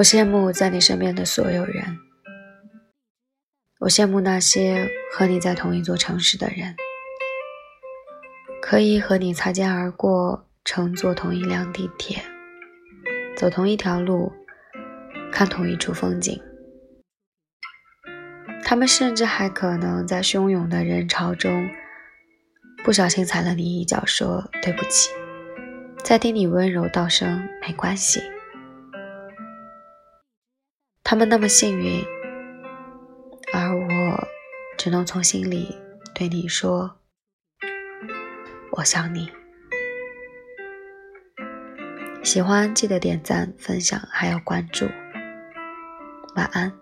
我羡慕在你身边的所有人，我羡慕那些和你在同一座城市的人，可以和你擦肩而过，乘坐同一辆地铁，走同一条路，看同一处风景。他们甚至还可能在汹涌的人潮中，不小心踩了你一脚，说对不起，再听你温柔道声没关系。他们那么幸运，而我只能从心里对你说：“我想你。”喜欢记得点赞、分享，还有关注。晚安。